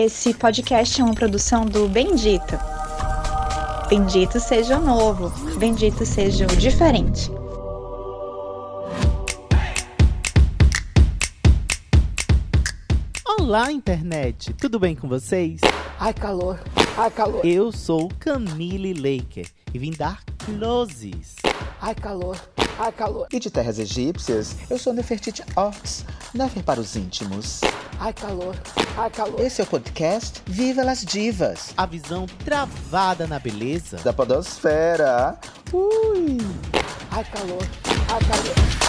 Esse podcast é uma produção do Bendito. Bendito seja o novo, bendito seja o diferente. Olá, internet! Tudo bem com vocês? Ai, calor! Ai, calor! Eu sou Camille Laker e vim dar closes. Ai, calor! Ai, calor! E de terras egípcias, eu sou Nefertiti Ox, Nefer para os íntimos. Ai, calor! Ai, calor! Esse é o podcast Viva las Divas, A visão travada na beleza. da podosfera. Ui! Ai, calor! Ai, calor!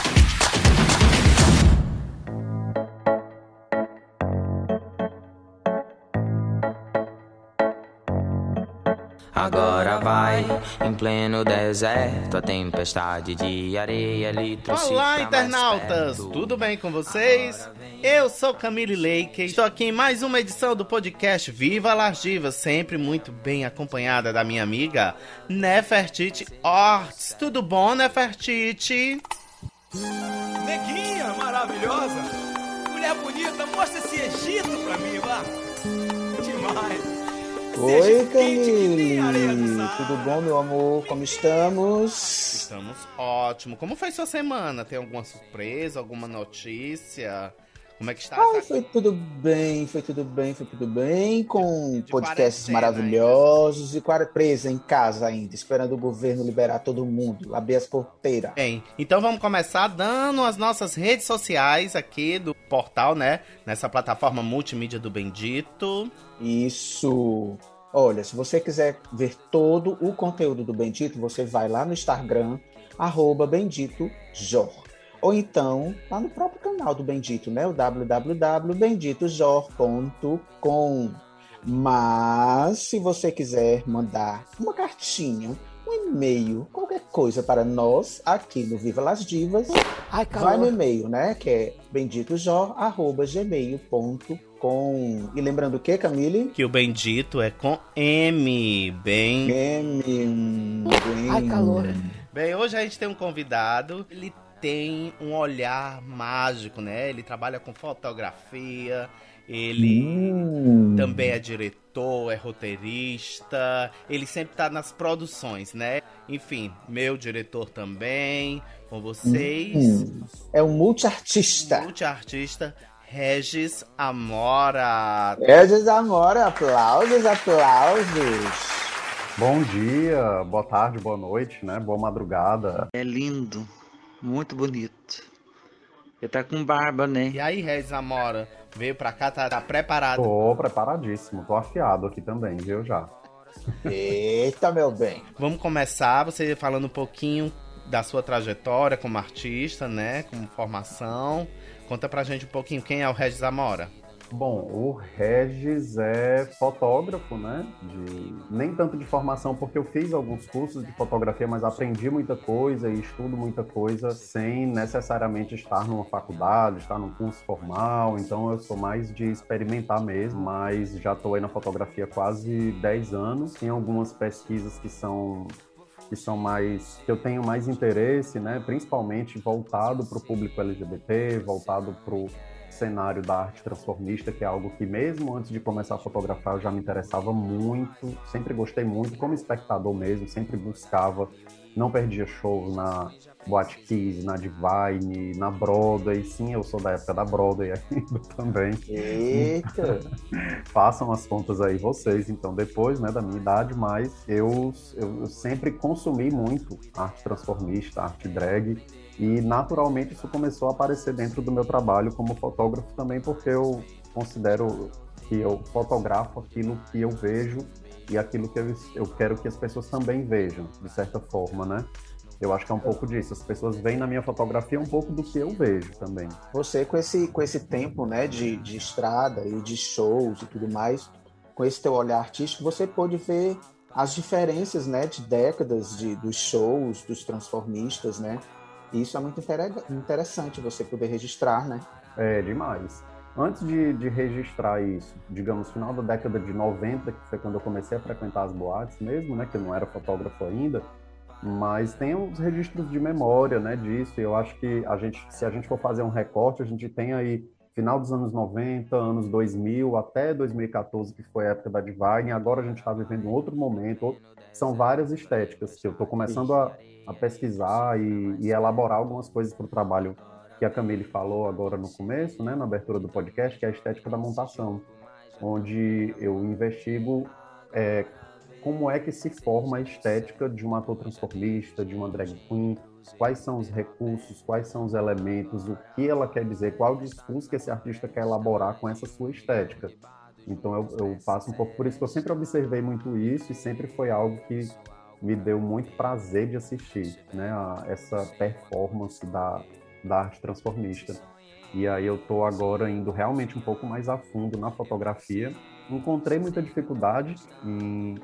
Agora vai, em pleno deserto, a tempestade de areia lhe trouxe Olá, internautas! perto. Tudo bem com vocês? Eu sou Camille Laker, estou aqui em mais uma edição do podcast Viva las Divas, sempre muito bem acompanhada da minha amiga Nefertiti Orts. Tudo bom, Nefertiti? Neguinha maravilhosa, mulher bonita, mostra esse Egito pra mim, vá. Demais. Oi, Camille! Tudo bom, meu amor? Como estamos? Estamos ótimo. Como foi sua semana? Tem alguma surpresa, alguma notícia? Como é que está Ai, essa foi tudo bem, foi tudo bem, foi tudo bem, com De podcasts maravilhosos e quara- presa em casa ainda, esperando o governo liberar todo mundo, abrir as porteiras. Bem, então vamos começar dando as nossas redes sociais aqui do portal, né? Nessa plataforma multimídia do Bendito. Isso. Olha, se você quiser ver todo o conteúdo do Bendito, você vai lá no Instagram, arroba. Ou então, lá no próprio canal do Bendito, né? O www.benditojor.com. Mas, se você quiser mandar uma cartinha, um e-mail, qualquer coisa para nós, aqui no Viva Las Divas, Ai, vai no e-mail, né? Que é benditojor.gmail.com. E lembrando o que, Camille? Que o Bendito é com M. Bem. M. bem- Ai, calor! Bem, hoje a gente tem um convidado. Ele tem um olhar mágico, né? Ele trabalha com fotografia. Ele. Hum. Também é diretor, é roteirista, ele sempre tá nas produções, né? Enfim, meu diretor também, com vocês, Hum. É um multiartista. multiartista Regis Amora. É, Amora, aplausos, aplausos. Bom dia, boa tarde, boa noite, né? Boa madrugada. É lindo, muito bonito. Ele tá com barba, né? E aí, Regis Amora, veio pra cá, tá, tá preparado? Tô preparadíssimo, tô afiado aqui também, viu já? Eita, meu bem. Vamos começar, você falando um pouquinho da sua trajetória como artista, né? Como formação. Conta pra gente um pouquinho quem é o Regis Amora. Bom, o Regis é fotógrafo, né? De... Nem tanto de formação, porque eu fiz alguns cursos de fotografia, mas aprendi muita coisa e estudo muita coisa sem necessariamente estar numa faculdade, estar num curso formal. Então eu sou mais de experimentar mesmo, mas já estou aí na fotografia quase 10 anos. Tem algumas pesquisas que são que são mais que eu tenho mais interesse, né? Principalmente voltado para o público LGBT, voltado para cenário da arte transformista, que é algo que mesmo antes de começar a fotografar eu já me interessava muito, sempre gostei muito, como espectador mesmo, sempre buscava, não perdia shows na Boate Kiss, na Divine, na Broadway, sim, eu sou da época da Broadway ainda também. Eita. Façam as contas aí vocês, então, depois, né, da minha idade, mas eu, eu, eu sempre consumi muito arte transformista, arte drag, e naturalmente isso começou a aparecer dentro do meu trabalho como fotógrafo também, porque eu considero que eu fotografo aquilo que eu vejo e aquilo que eu, eu quero que as pessoas também vejam, de certa forma, né? Eu acho que é um pouco disso. As pessoas veem na minha fotografia um pouco do que eu vejo também. Você com esse, com esse tempo, né, de, de estrada e de shows e tudo mais, com esse teu olhar artístico, você pôde ver as diferenças, né, de décadas de, dos shows, dos transformistas, né? E isso é muito inter- interessante você poder registrar, né? É demais. Antes de, de registrar isso, digamos, final da década de 90, que foi quando eu comecei a frequentar as boates mesmo, né, que eu não era fotógrafo ainda, mas tem os registros de memória, né, disso. E eu acho que a gente, se a gente for fazer um recorte, a gente tem aí final dos anos 90, anos 2000, até 2014, que foi a época da Divine, agora a gente está vivendo um outro momento, são várias estéticas que eu estou começando a, a, pesquisar e, e, elaborar algumas coisas para o trabalho que a Camille falou agora no começo, né, na abertura do podcast, que é a estética da montação, onde eu investigo é, como é que se forma a estética de um ator transformista, de uma drag queen, quais são os recursos, quais são os elementos, o que ela quer dizer, qual o discurso que esse artista quer elaborar com essa sua estética. Então eu, eu passo um pouco por isso que eu sempre observei muito isso e sempre foi algo que me deu muito prazer de assistir, né, a, essa performance da, da arte transformista. E aí eu estou agora indo realmente um pouco mais a fundo na fotografia. Encontrei muita dificuldade em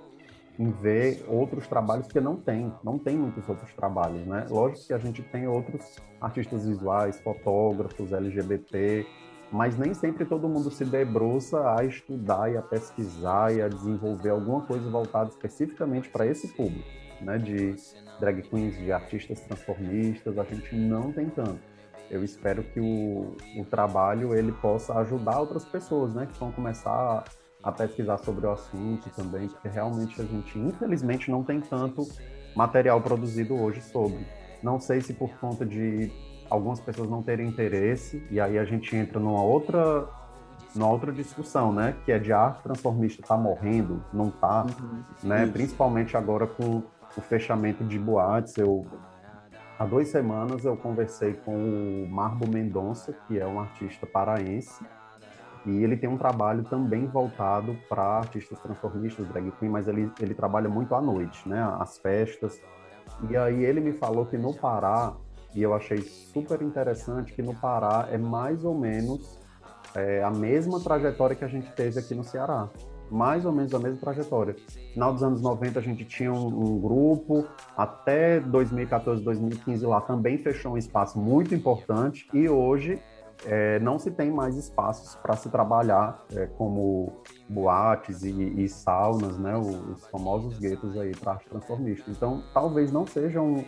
em ver outros trabalhos que não tem, não tem muitos outros trabalhos, né? Lógico que a gente tem outros artistas visuais, fotógrafos, LGBT, mas nem sempre todo mundo se debruça a estudar e a pesquisar e a desenvolver alguma coisa voltada especificamente para esse público, né? De drag queens, de artistas transformistas, a gente não tem tanto. Eu espero que o, o trabalho ele possa ajudar outras pessoas, né? Que vão começar a pesquisar sobre o assunto também, porque realmente a gente, infelizmente, não tem tanto material produzido hoje sobre. Não sei se por conta de algumas pessoas não terem interesse, e aí a gente entra numa outra numa outra discussão, né, que é de arte transformista tá morrendo, não tá, uhum, né, isso. principalmente agora com o fechamento de boates, eu há duas semanas eu conversei com o Marbo Mendonça, que é um artista paraense, e ele tem um trabalho também voltado para artistas transformistas, drag queen, mas ele, ele trabalha muito à noite, né? As festas. E aí ele me falou que no Pará, e eu achei super interessante que no Pará é mais ou menos é, a mesma trajetória que a gente teve aqui no Ceará. Mais ou menos a mesma trajetória. Final dos anos 90 a gente tinha um, um grupo, até 2014, 2015 lá também fechou um espaço muito importante e hoje é, não se tem mais espaços para se trabalhar é, como boates e, e, saunas, né, os famosos guetos aí para arte transformista. Então, talvez não seja um,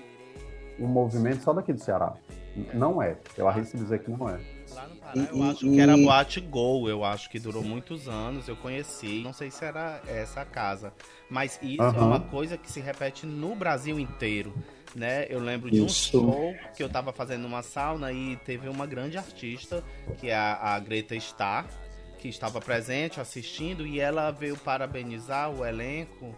um movimento só daqui do Ceará. Não é. Eu arrisco dizer que não é. Lá no Pará, e, eu acho e... que era boate Go, eu acho que durou muitos anos, eu conheci, não sei se era essa casa, mas isso é uma coisa que se repete no Brasil inteiro né? Eu lembro de um show que eu tava fazendo uma sauna e teve uma grande artista, que é a, a Greta Starr, que estava presente assistindo e ela veio parabenizar o elenco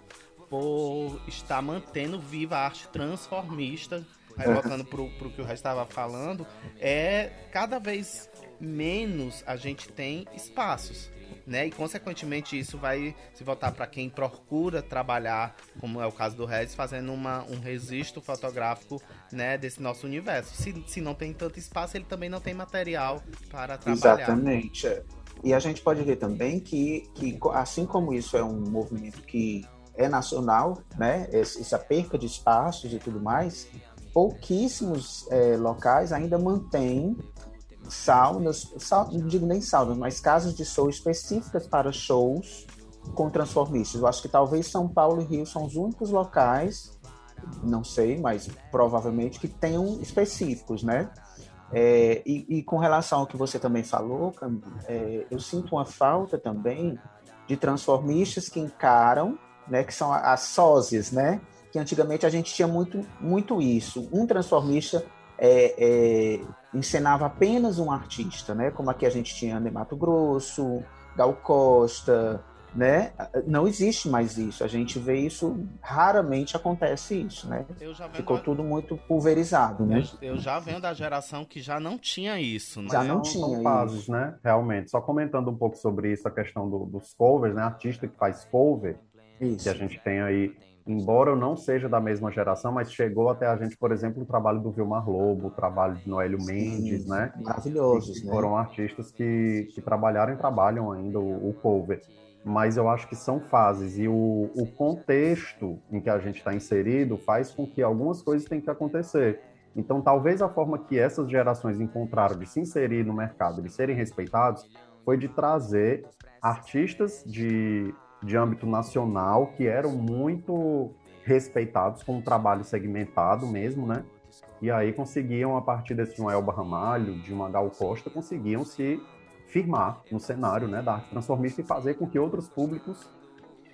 por estar mantendo viva a arte transformista. Aí voltando pro, pro que o resto estava falando, é cada vez menos a gente tem espaços né? E consequentemente isso vai se voltar para quem procura trabalhar, como é o caso do Regis, fazendo uma, um registro fotográfico, né, desse nosso universo. Se, se não tem tanto espaço, ele também não tem material para trabalhar. Exatamente. E a gente pode ver também que, que assim como isso é um movimento que é nacional, né, essa perca de espaços e tudo mais, pouquíssimos é, locais ainda mantêm saunas, não digo nem saunas, mas casas de show específicas para shows com transformistas. Eu acho que talvez São Paulo e Rio são os únicos locais, não sei, mas provavelmente que tenham específicos, né? É, e, e, com relação ao que você também falou, é, eu sinto uma falta também de transformistas que encaram, né, que são as sósias, né? Que antigamente a gente tinha muito, muito isso. Um transformista é, é, encenava apenas um artista, né? Como aqui a gente tinha André Mato Grosso, Gal Costa, né? Não existe mais isso. A gente vê isso, raramente acontece isso, né? Ficou da... tudo muito pulverizado, né? Eu, eu, já venho da geração que já não tinha isso, né? Já não, não tinha fases, isso. né? Realmente. Só comentando um pouco sobre isso, a questão do, dos covers, né? Artista que faz cover, isso. que a gente tem aí embora eu não seja da mesma geração, mas chegou até a gente, por exemplo, o trabalho do Vilmar Lobo, o trabalho de Noélio Sim, Mendes, né? Maravilhosos, né? Foram artistas que, que trabalharam e trabalham ainda o, o cover. Mas eu acho que são fases e o, o contexto em que a gente está inserido faz com que algumas coisas tenham que acontecer. Então, talvez a forma que essas gerações encontraram de se inserir no mercado, de serem respeitados, foi de trazer artistas de de âmbito nacional que eram muito respeitados com um trabalho segmentado mesmo, né? E aí conseguiam, a partir desse de um Elba Ramalho, de uma Gal Costa, conseguiam se firmar no cenário né, da arte transformista e fazer com que outros públicos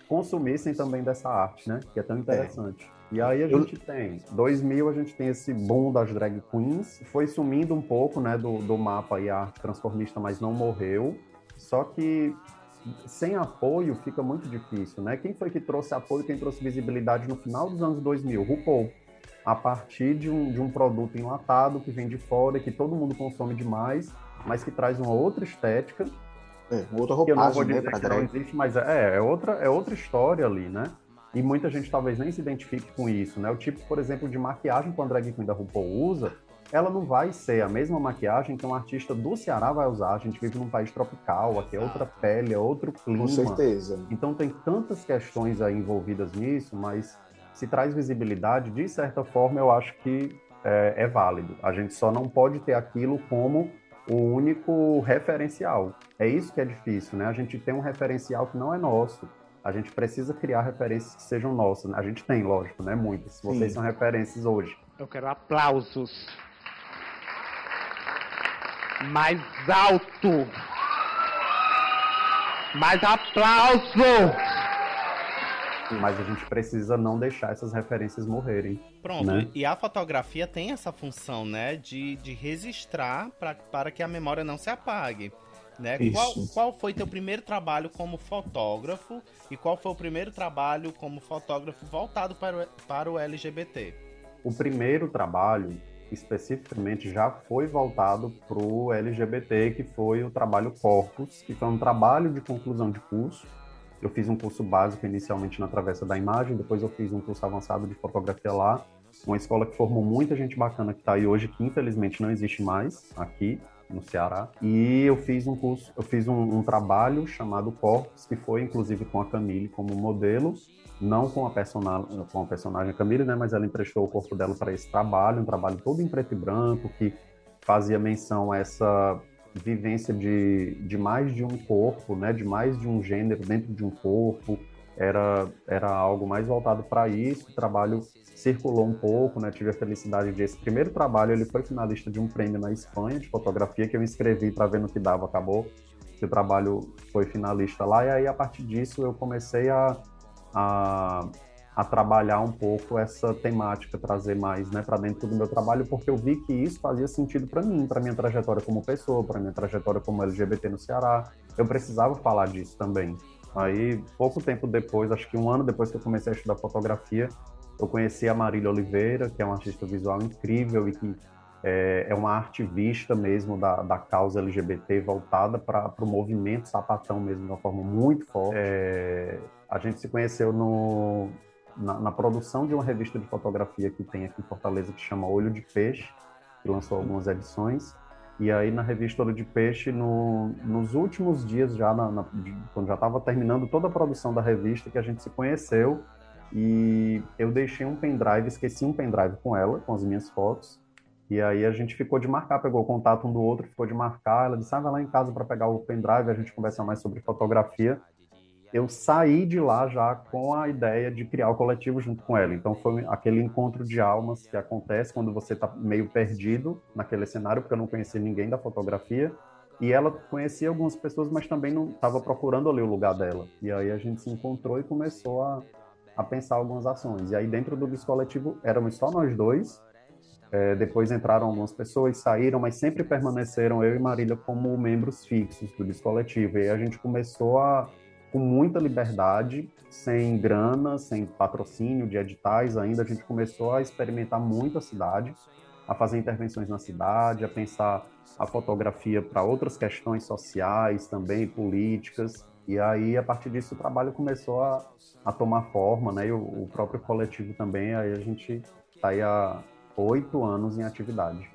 consumissem também dessa arte, né? Que é tão interessante. É. E aí a gente tem, 2000 a gente tem esse boom das drag queens, foi sumindo um pouco, né, do, do mapa e a arte transformista, mas não morreu. Só que sem apoio fica muito difícil, né? Quem foi que trouxe apoio, quem trouxe visibilidade no final dos anos 2000? RuPaul. A partir de um, de um produto enlatado que vem de fora, que todo mundo consome demais, mas que traz uma outra estética. É, outra roupagem, né, pra drag. Não existe, mas é, é, outra, é outra história ali, né? E muita gente talvez nem se identifique com isso, né? O tipo, por exemplo, de maquiagem que a drag queen da RuPaul usa, ela não vai ser a mesma maquiagem que um artista do Ceará vai usar. A gente vive num país tropical, aqui é outra pele, é outro clima. Com certeza. Então tem tantas questões aí envolvidas nisso, mas se traz visibilidade, de certa forma, eu acho que é, é válido. A gente só não pode ter aquilo como o único referencial. É isso que é difícil, né? A gente tem um referencial que não é nosso a gente precisa criar referências que sejam nossas. A gente tem, lógico, né? Muitas. Vocês Sim. são referências hoje. Eu quero aplausos. Mais alto. Mais aplauso. Mas a gente precisa não deixar essas referências morrerem. Pronto, né? e a fotografia tem essa função, né? De, de registrar pra, para que a memória não se apague. Né? Qual, qual foi teu primeiro trabalho como fotógrafo e qual foi o primeiro trabalho como fotógrafo voltado para o, para o LGBT? O primeiro trabalho, especificamente, já foi voltado para o LGBT, que foi o trabalho Corpus, que foi um trabalho de conclusão de curso. Eu fiz um curso básico inicialmente na Travessa da Imagem, depois eu fiz um curso avançado de fotografia lá, uma escola que formou muita gente bacana que está aí hoje, que infelizmente não existe mais aqui no Ceará. E eu fiz um curso, eu fiz um, um trabalho chamado Corpus, que foi inclusive com a Camille como modelo, não com a personagem, com a personagem Camille, né, mas ela emprestou o corpo dela para esse trabalho, um trabalho todo em preto e branco que fazia menção a essa vivência de, de mais de um corpo, né, de mais de um gênero dentro de um corpo. Era, era algo mais voltado para isso. O trabalho circulou um pouco, né? Tive a felicidade de esse primeiro trabalho, ele foi finalista de um prêmio na Espanha de fotografia que eu inscrevi para ver no que dava, acabou. O trabalho foi finalista lá e aí a partir disso eu comecei a, a, a trabalhar um pouco essa temática, trazer mais, né, para dentro do meu trabalho, porque eu vi que isso fazia sentido para mim, para minha trajetória como pessoa, para minha trajetória como LGBT no Ceará. Eu precisava falar disso também. Aí, pouco tempo depois, acho que um ano depois que eu comecei a estudar fotografia, eu conheci a Marília Oliveira, que é uma artista visual incrível e que é, é uma ativista mesmo da, da causa LGBT voltada para o movimento sapatão mesmo, de uma forma muito forte. É, a gente se conheceu no, na, na, produção de uma revista de fotografia que tem aqui em Fortaleza, que chama Olho de Peixe, que lançou algumas edições. E aí na revista Olho de Peixe, no, nos últimos dias já, na, na, quando já estava terminando toda a produção da revista, que a gente se conheceu e eu deixei um pendrive, esqueci um pendrive com ela, com as minhas fotos. E aí a gente ficou de marcar, pegou o contato um do outro, ficou de marcar. Ela disse: ah, vai lá em casa para pegar o pendrive, a gente conversa mais sobre fotografia. Eu saí de lá já com a ideia de criar o coletivo junto com ela. Então foi aquele encontro de almas que acontece quando você está meio perdido naquele cenário, porque eu não conhecia ninguém da fotografia. E ela conhecia algumas pessoas, mas também não estava procurando ali o lugar dela. E aí a gente se encontrou e começou a, a pensar algumas ações. E aí, dentro do coletivo, éramos só nós dois. É, depois entraram algumas pessoas, saíram, mas sempre permaneceram eu e Marília como membros fixos do bis coletivo. E a gente começou a, com muita liberdade, sem grana, sem patrocínio de editais ainda, a gente começou a experimentar muito a cidade, a fazer intervenções na cidade, a pensar a fotografia para outras questões sociais também, políticas. E aí, a partir disso, o trabalho começou a, a tomar forma, né? E o, o próprio coletivo também, aí a gente está aí há oito anos em atividade.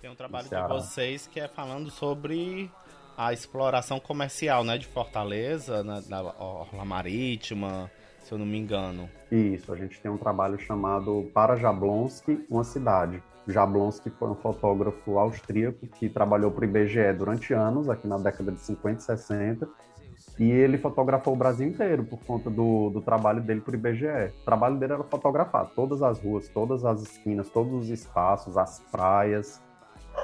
Tem um trabalho de vocês que é falando sobre a exploração comercial, né? De Fortaleza, na, na Orla Marítima, se eu não me engano. Isso, a gente tem um trabalho chamado Para Jablonski, uma cidade. Jablonski foi um fotógrafo austríaco que trabalhou para o IBGE durante anos, aqui na década de 50 e 60, e ele fotografou o Brasil inteiro por conta do, do trabalho dele para o IBGE. O trabalho dele era fotografar todas as ruas, todas as esquinas, todos os espaços, as praias.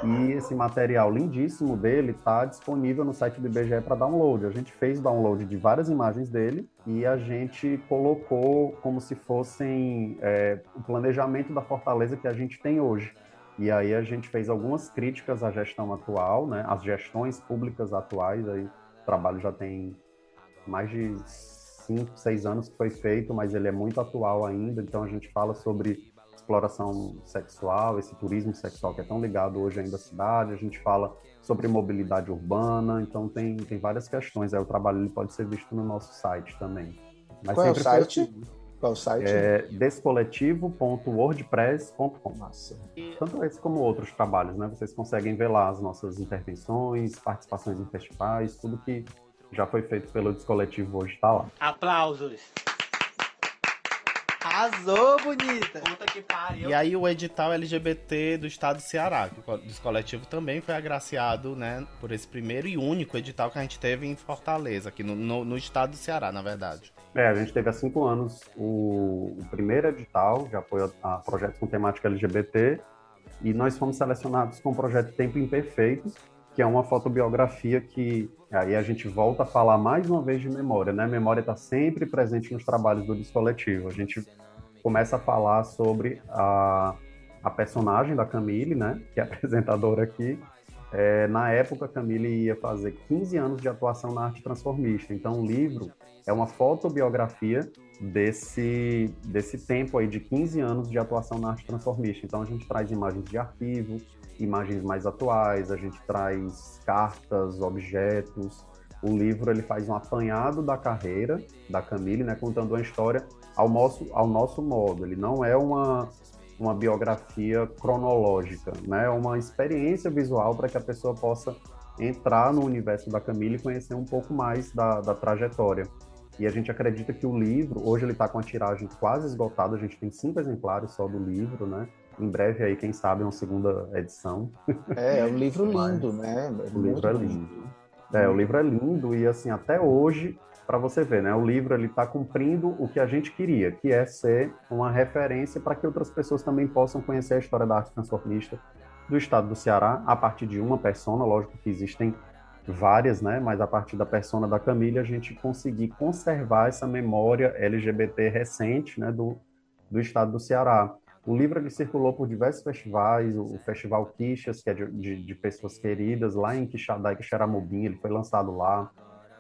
E esse material lindíssimo dele está disponível no site do IBGE para download. A gente fez download de várias imagens dele e a gente colocou como se fossem é, o planejamento da fortaleza que a gente tem hoje. E aí a gente fez algumas críticas à gestão atual, né? As gestões públicas atuais. Aí o trabalho já tem mais de cinco, seis anos que foi feito, mas ele é muito atual ainda. Então a gente fala sobre exploração sexual, esse turismo sexual que é tão ligado hoje ainda à cidade, a gente fala sobre mobilidade urbana, então tem, tem várias questões. Aí o trabalho ele pode ser visto no nosso site também. Mas Qual é o site? Assim. Qual o site? É descoletivo.wordpress.com. Tanto esse como outros trabalhos, né? Vocês conseguem ver lá as nossas intervenções, participações em festivais, tudo que já foi feito pelo Descoletivo hoje está lá. Aplausos! Arrasou, bonita! Puta que pariu. E aí o edital LGBT do estado do Ceará, dos coletivos também foi agraciado, né, por esse primeiro e único edital que a gente teve em Fortaleza, aqui no, no, no estado do Ceará, na verdade. É, a gente teve há cinco anos o, o primeiro edital de apoio a, a projetos com temática LGBT e nós fomos selecionados com o projeto Tempo Imperfeito, que é uma fotobiografia que aí a gente volta a falar mais uma vez de memória, né? Memória está sempre presente nos trabalhos do Descoletivo. A gente começa a falar sobre a, a personagem da Camille, né? Que é apresentadora aqui. É, na época, Camille ia fazer 15 anos de atuação na arte transformista. Então, o livro é uma fotobiografia desse, desse tempo aí de 15 anos de atuação na arte transformista. Então, a gente traz imagens de arquivo, imagens mais atuais, a gente traz cartas, objetos. O livro ele faz um apanhado da carreira da Camille, né, contando uma história ao nosso, ao nosso modo. Ele não é uma, uma biografia cronológica, né? É uma experiência visual para que a pessoa possa entrar no universo da Camille e conhecer um pouco mais da, da trajetória. E a gente acredita que o livro, hoje ele está com a tiragem quase esgotada, a gente tem cinco exemplares só do livro, né? Em breve aí, quem sabe, uma segunda edição. É, é um livro lindo, né? É o livro é lindo. lindo. É, o livro é lindo e assim, até hoje, para você ver, né? O livro ele está cumprindo o que a gente queria, que é ser uma referência para que outras pessoas também possam conhecer a história da arte transformista do estado do Ceará, a partir de uma persona, lógico que existem várias, né? Mas a partir da persona da Camila, a gente conseguir conservar essa memória LGBT recente, né? Do, do estado do Ceará. O livro ele circulou por diversos festivais, o Festival Quixas, que é de, de, de pessoas queridas, lá em Quixadá Quixeramobim, ele foi lançado lá.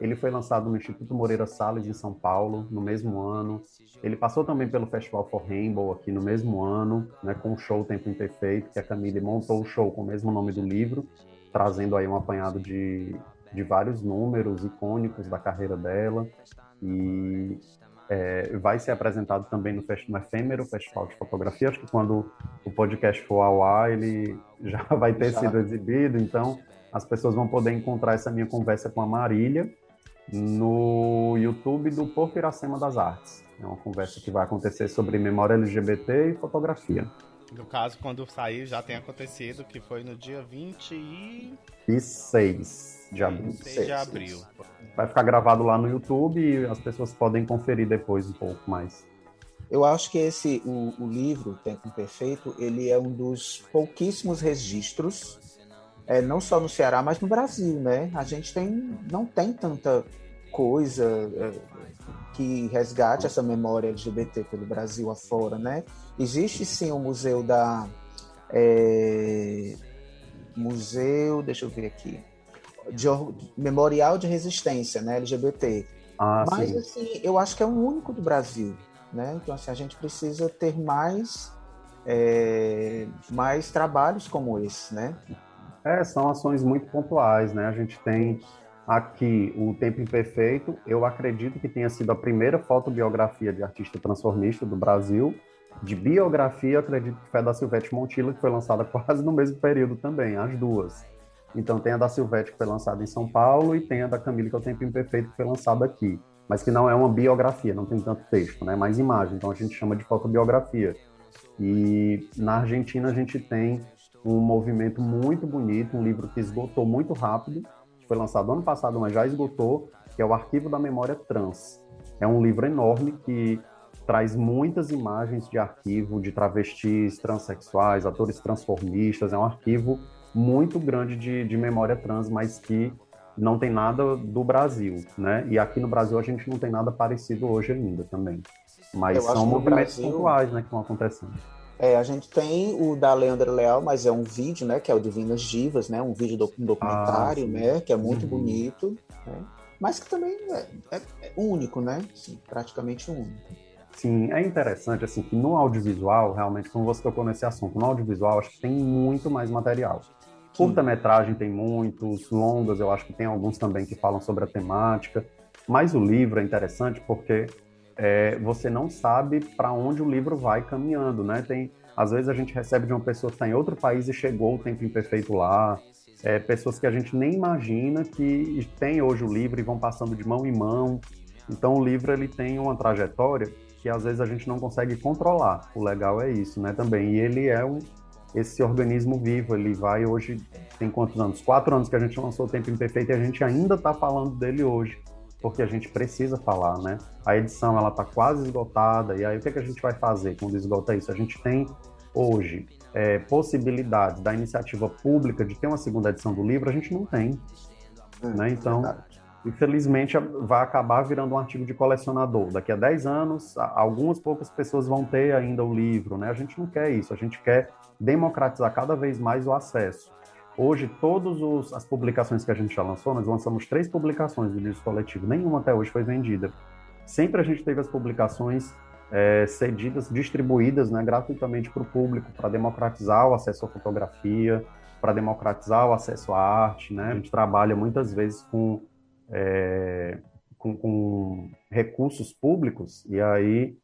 Ele foi lançado no Instituto Moreira Salles, em São Paulo, no mesmo ano. Ele passou também pelo Festival for Rainbow, aqui no mesmo ano, né, com o show Tempo Imperfeito, que a Camille montou o show com o mesmo nome do livro, trazendo aí um apanhado de, de vários números icônicos da carreira dela. E é, vai ser apresentado também no, no Efêmero Festival de Fotografia. Acho que quando o podcast for ao ar, ele já vai ter já. sido exibido. Então, as pessoas vão poder encontrar essa minha conversa com a Marília no YouTube do Porto Iracema das Artes. É uma conversa que vai acontecer sobre memória LGBT e fotografia. No caso, quando sair, já tem acontecido, que foi no dia 26 de abril. 26 de abril. Vai ficar gravado lá no YouTube e as pessoas podem conferir depois um pouco mais. Eu acho que esse o, o livro Tempo Perfeito ele é um dos pouquíssimos registros, é, não só no Ceará, mas no Brasil, né? A gente tem não tem tanta coisa é, que resgate essa memória LGBT pelo Brasil afora, né? Existe sim o museu da é, museu, deixa eu ver aqui, de, memorial de resistência, né, LGBT. Ah, Mas sim. assim, eu acho que é o único do Brasil, né? Então assim, a gente precisa ter mais é, mais trabalhos como esse, né? É, são ações muito pontuais, né? A gente tem aqui o Tempo Imperfeito. Eu acredito que tenha sido a primeira fotobiografia de artista transformista do Brasil. De biografia, acredito que foi da Silvete Montilla, que foi lançada quase no mesmo período também, as duas. Então tem a da Silvete que foi lançada em São Paulo e tem a da Camila que é o Tempo Imperfeito que foi lançada aqui, mas que não é uma biografia, não tem tanto texto, né? Mais imagem, então a gente chama de fotobiografia. E na Argentina a gente tem um movimento muito bonito, um livro que esgotou muito rápido, que foi lançado ano passado, mas já esgotou, que é o Arquivo da Memória Trans. É um livro enorme que traz muitas imagens de arquivo de travestis, transexuais, atores transformistas. É um arquivo muito grande de, de memória trans, mas que não tem nada do Brasil, né? E aqui no Brasil a gente não tem nada parecido hoje ainda também. Mas Eu são movimentos Brasil- pontuais, né, que estão acontecendo. É, a gente tem o da Leandra Leal, mas é um vídeo, né? Que é o Divinas Divas, né? Um vídeo do, um documentário, Ah, né? Que é muito Uhum. bonito, né? Mas que também é, é- é único, né? Sim, praticamente único. Sim, é interessante, assim, que no audiovisual, realmente, como você tocou nesse assunto, no audiovisual, acho que tem muito mais material. Curta-metragem tem muitos, longas, eu acho que tem alguns também que falam sobre a temática, mas o livro é interessante porque é, você não sabe para onde o livro vai caminhando, né? Tem, às vezes a gente recebe de uma pessoa que está em outro país e chegou o tempo imperfeito lá, é, pessoas que a gente nem imagina que tem hoje o livro e vão passando de mão em mão. Então o livro ele tem uma trajetória que às vezes a gente não consegue controlar. O legal é isso, né? Também e ele é um esse organismo vivo. Ele vai hoje tem quantos anos? Quatro anos que a gente lançou o Tempo Imperfeito e a gente ainda está falando dele hoje, porque a gente precisa falar, né? A edição ela está quase esgotada e aí o que, é que a gente vai fazer quando esgota isso? A gente tem hoje é, possibilidades da iniciativa pública de ter uma segunda edição do livro, a gente não tem. né? Então, infelizmente, vai acabar virando um artigo de colecionador. Daqui a 10 anos, algumas poucas pessoas vão ter ainda o livro. Né? A gente não quer isso, a gente quer democratizar cada vez mais o acesso. Hoje, todas as publicações que a gente já lançou, nós lançamos três publicações do livro coletivo, nenhuma até hoje foi vendida. Sempre a gente teve as publicações é, cedidas, distribuídas né, gratuitamente para o público, para democratizar o acesso à fotografia, para democratizar o acesso à arte. Né? A gente trabalha muitas vezes com, é, com, com recursos públicos e aí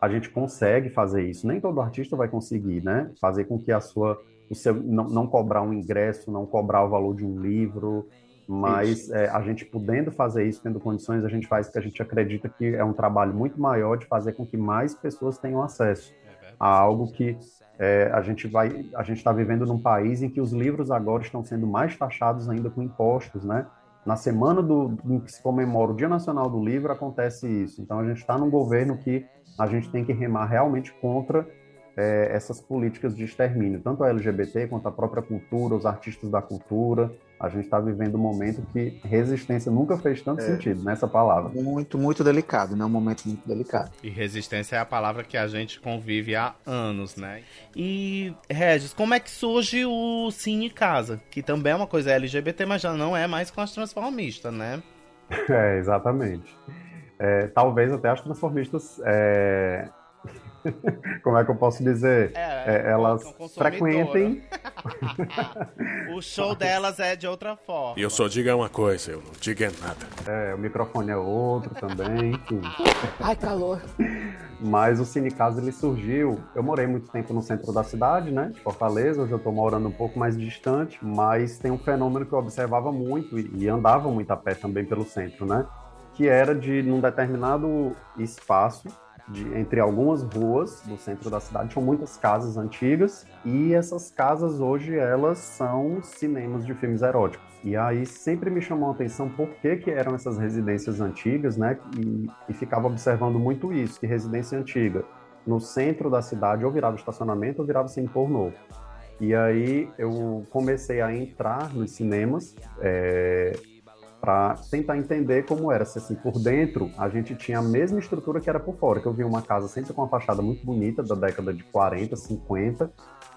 a gente consegue fazer isso. Nem todo artista vai conseguir, né? Fazer com que a sua, o seu, não, não cobrar um ingresso, não cobrar o valor de um livro, mas é, a gente podendo fazer isso, tendo condições, a gente faz porque a gente acredita que é um trabalho muito maior de fazer com que mais pessoas tenham acesso a algo que é, a gente vai, a gente está vivendo num país em que os livros agora estão sendo mais taxados ainda com impostos, né? Na semana do, em que se comemora o Dia Nacional do Livro acontece isso. Então a gente está num governo que a gente tem que remar realmente contra é, essas políticas de extermínio, tanto a LGBT quanto a própria cultura, os artistas da cultura. A gente está vivendo um momento que resistência nunca fez tanto É. sentido nessa palavra. Muito, muito delicado, né? Um momento muito delicado. E resistência é a palavra que a gente convive há anos, né? E, Regis, como é que surge o Cine Casa? Que também é uma coisa LGBT, mas já não é mais com as transformistas, né? É, exatamente. É, talvez até as transformistas, é, como é que eu posso dizer? É, elas frequentem. O show delas é de outra forma. E eu só digo uma coisa, eu não digo é nada. É, o microfone é outro também, enfim. Ai, calor. Mas o Cinecasa ele surgiu. Eu morei muito tempo no centro da cidade, né, de Fortaleza. Hoje eu estou morando um pouco mais distante, mas tem um fenômeno que eu observava muito e, e andava muito a pé também pelo centro, né, que era de num determinado espaço de, entre algumas ruas do centro da cidade tinham muitas casas antigas e essas casas hoje elas são cinemas de filmes eróticos. E aí sempre me chamou a atenção por que, que eram essas residências antigas, né? E, e ficava observando muito isso, que residência antiga no centro da cidade ou virava estacionamento ou virava sem pornô. E aí eu comecei a entrar nos cinemas é, para tentar entender como era. Se assim, por dentro a gente tinha a mesma estrutura que era por fora, que eu vi uma casa sempre com uma fachada muito bonita da década de 40, 50,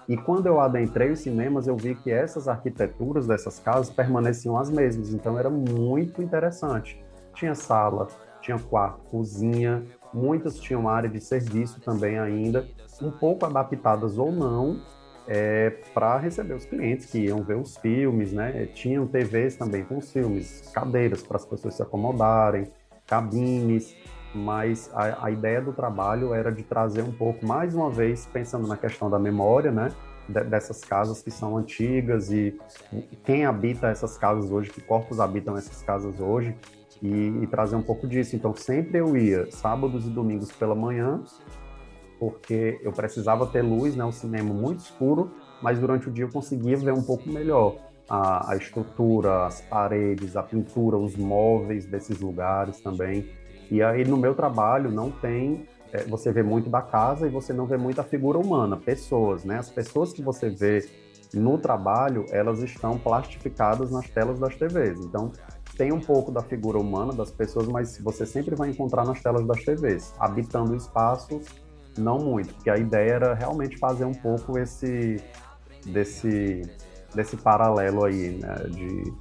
e quando eu adentrei os cinemas, eu vi que essas arquiteturas dessas casas permaneciam as mesmas, então era muito interessante. Tinha sala, tinha quarto, cozinha, muitas tinham área de serviço também ainda, um pouco adaptadas ou não, é, para receber os clientes que iam ver os filmes, né? Tinham TVs também com os filmes, cadeiras para as pessoas se acomodarem, cabines, mas a, a, ideia do trabalho era de trazer um pouco, mais uma vez, pensando na questão da memória, né? De, dessas casas que são antigas e quem habita essas casas hoje, que corpos habitam essas casas hoje, e, e trazer um pouco disso. Então, sempre eu ia sábados e domingos pela manhã, porque eu precisava ter luz, né? O cinema muito escuro, mas durante o dia eu conseguia ver um pouco melhor a, a estrutura, as paredes, a pintura, os móveis desses lugares também. E aí no meu trabalho não tem, é, você vê muito da casa e você não vê muito a figura humana, pessoas, né? As pessoas que você vê no trabalho, elas estão plastificadas nas telas das TVs. Então, tem um pouco da figura humana das pessoas, mas você sempre vai encontrar nas telas das TVs, habitando o espaço, não muito, porque a ideia era realmente fazer um pouco esse desse desse paralelo aí, né, de,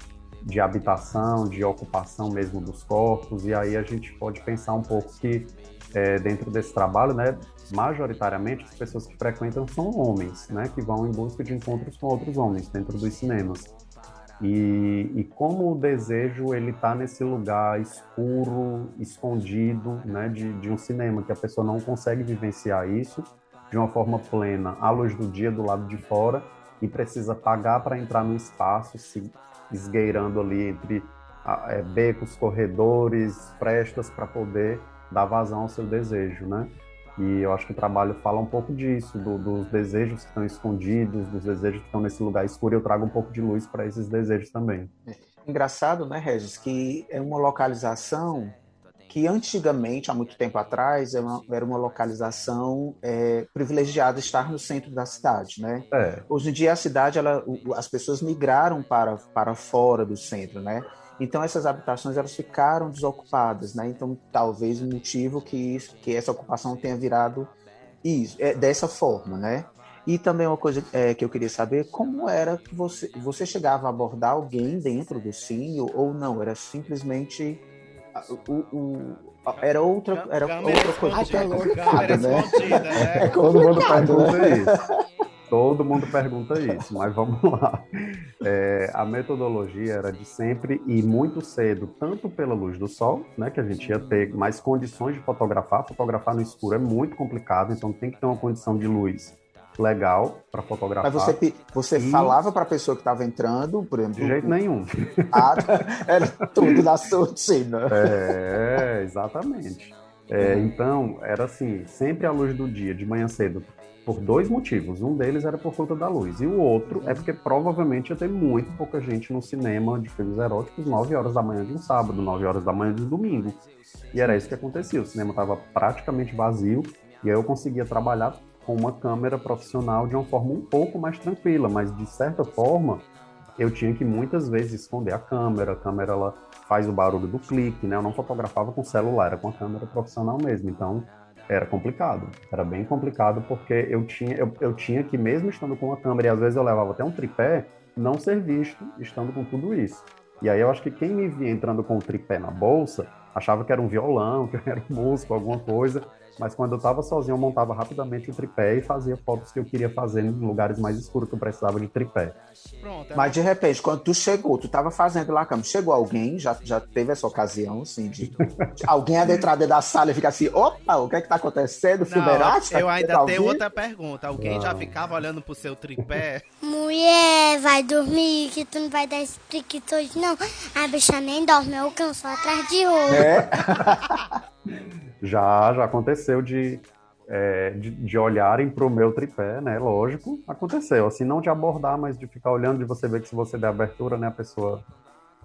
de habitação, de ocupação mesmo dos corpos, e aí a gente pode pensar um pouco que é, dentro desse trabalho, né, majoritariamente as pessoas que frequentam são homens, né, que vão em busca de encontros com outros homens dentro dos cinemas. E, e como o desejo ele está nesse lugar escuro, escondido, né, de, de um cinema que a pessoa não consegue vivenciar isso de uma forma plena, à luz do dia do lado de fora e precisa pagar para entrar no espaço, se esgueirando ali entre é, becos, corredores, frestas para poder dar vazão ao seu desejo, né? E eu acho que o trabalho fala um pouco disso, do, dos desejos que estão escondidos, dos desejos que estão nesse lugar escuro, e eu trago um pouco de luz para esses desejos também. É engraçado, né, Regis, que é uma localização que antigamente, há muito tempo atrás, era uma, era uma localização é, privilegiada estar no centro da cidade, né? É. Hoje em dia a cidade, ela, as pessoas migraram para, para fora do centro, né? Então essas habitações elas ficaram desocupadas, né? Então talvez o motivo que isso, que essa ocupação tenha virado isso, é, dessa forma, né? E também uma coisa é, que eu queria saber, como era que você você chegava a abordar alguém dentro do cine ou não? Era simplesmente o, o, era outra, era outra coisa. Câmera né? escondida, né? É todo mundo pergunta isso. Todo mundo pergunta isso, mas vamos lá. É, a metodologia era de sempre e muito cedo, tanto pela luz do sol, né, que a gente ia ter mais condições de fotografar. Fotografar no escuro é muito complicado, então tem que ter uma condição de luz legal para fotografar. Mas você, você e... falava para a pessoa que estava entrando, por exemplo? De jeito nenhum. Ah, era tudo na sortina. É, exatamente. É, então, era assim, sempre à luz do dia, de manhã cedo, por dois motivos. Um deles era por conta da luz, e o outro é porque provavelmente ia ter muito pouca gente no cinema de filmes eróticos 9 horas da manhã de um sábado, 9 horas da manhã de um domingo. E era isso que acontecia, o cinema estava praticamente vazio, e aí eu conseguia trabalhar com uma câmera profissional de uma forma um pouco mais tranquila, mas de certa forma eu tinha que muitas vezes esconder a câmera, a câmera ela faz o barulho do clique, né? Eu não fotografava com celular, era com a câmera profissional mesmo. Então, era complicado. Era bem complicado porque eu tinha, eu, eu tinha que, mesmo estando com a câmera, e às vezes eu levava até um tripé, não ser visto estando com tudo isso. E aí eu acho que quem me via entrando com o tripé na bolsa achava que era um violão, que era um músico, alguma coisa. Mas quando eu estava sozinho, eu montava rapidamente o tripé e fazia fotos que eu queria fazer em lugares mais escuros que eu precisava de tripé. Pronto, é Mas de repente, quando tu chegou, tu estava fazendo lá a cama, chegou alguém, já, já teve essa ocasião, assim, de, alguém adentrar dentro da sala e ficar assim, opa, o que é que tá acontecendo? Filme Eu ainda tenho outra pergunta. Alguém não. já ficava olhando pro seu tripé? Mulher, vai dormir, que tu não vai dar esse priquito hoje, não. A bicha nem dorme, eu canso atrás de outro. É? Já, já aconteceu de, é, de, de, olharem para o meu tripé, né? Lógico, aconteceu. Assim, não de abordar, mas de ficar olhando, de você ver que se você der abertura, né, a pessoa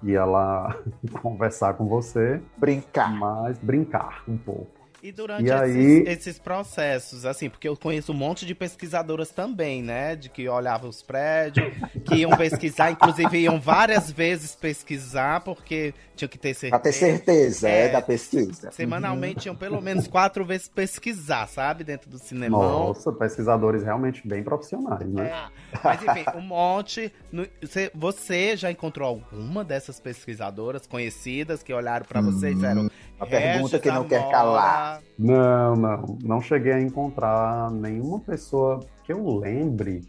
ia lá conversar com você. Brincar. Mas brincar um pouco. E durante e esses, aí... esses, processos, assim, porque eu conheço um monte de pesquisadoras também, né? De que olhavam os prédios, que iam pesquisar, inclusive iam várias vezes pesquisar, porque tinham que ter certeza. Pra ter certeza, é, é da pesquisa. Semanalmente uhum. iam pelo menos quatro vezes pesquisar, sabe? Dentro do cinema. Nossa, pesquisadores realmente bem profissionais, né? É, mas enfim, um monte. Você já encontrou alguma dessas pesquisadoras conhecidas que olharam para você e disseram. A pergunta que não quer calar. Não, não. Não cheguei a encontrar nenhuma pessoa que eu lembre,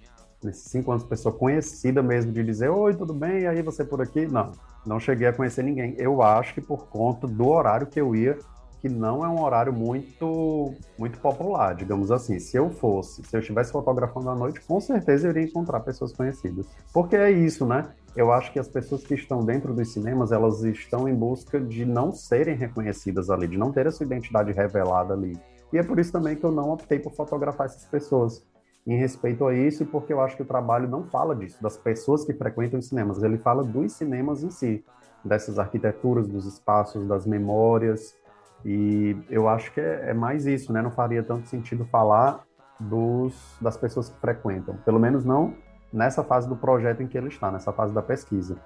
nesses cinco anos, pessoa conhecida mesmo, de dizer: Oi, tudo bem? E aí você por aqui? Não, não cheguei a conhecer ninguém. Eu acho que por conta do horário que eu ia, que não é um horário muito muito popular, digamos assim. Se eu fosse, se eu estivesse fotografando à noite, com certeza eu iria encontrar pessoas conhecidas. Porque é isso, né? Eu acho que as pessoas que estão dentro dos cinemas, elas estão em busca de não serem reconhecidas ali, de não ter a sua identidade revelada ali. E é por isso também que eu não optei por fotografar essas pessoas. Em respeito a isso, e porque eu acho que o trabalho não fala disso, das pessoas que frequentam os cinemas, ele fala dos cinemas em si, dessas arquiteturas, dos espaços, das memórias. E eu acho que é, é mais isso, né? Não faria tanto sentido falar dos, das pessoas que frequentam. Pelo menos não nessa fase do projeto em que ele está, nessa fase da pesquisa.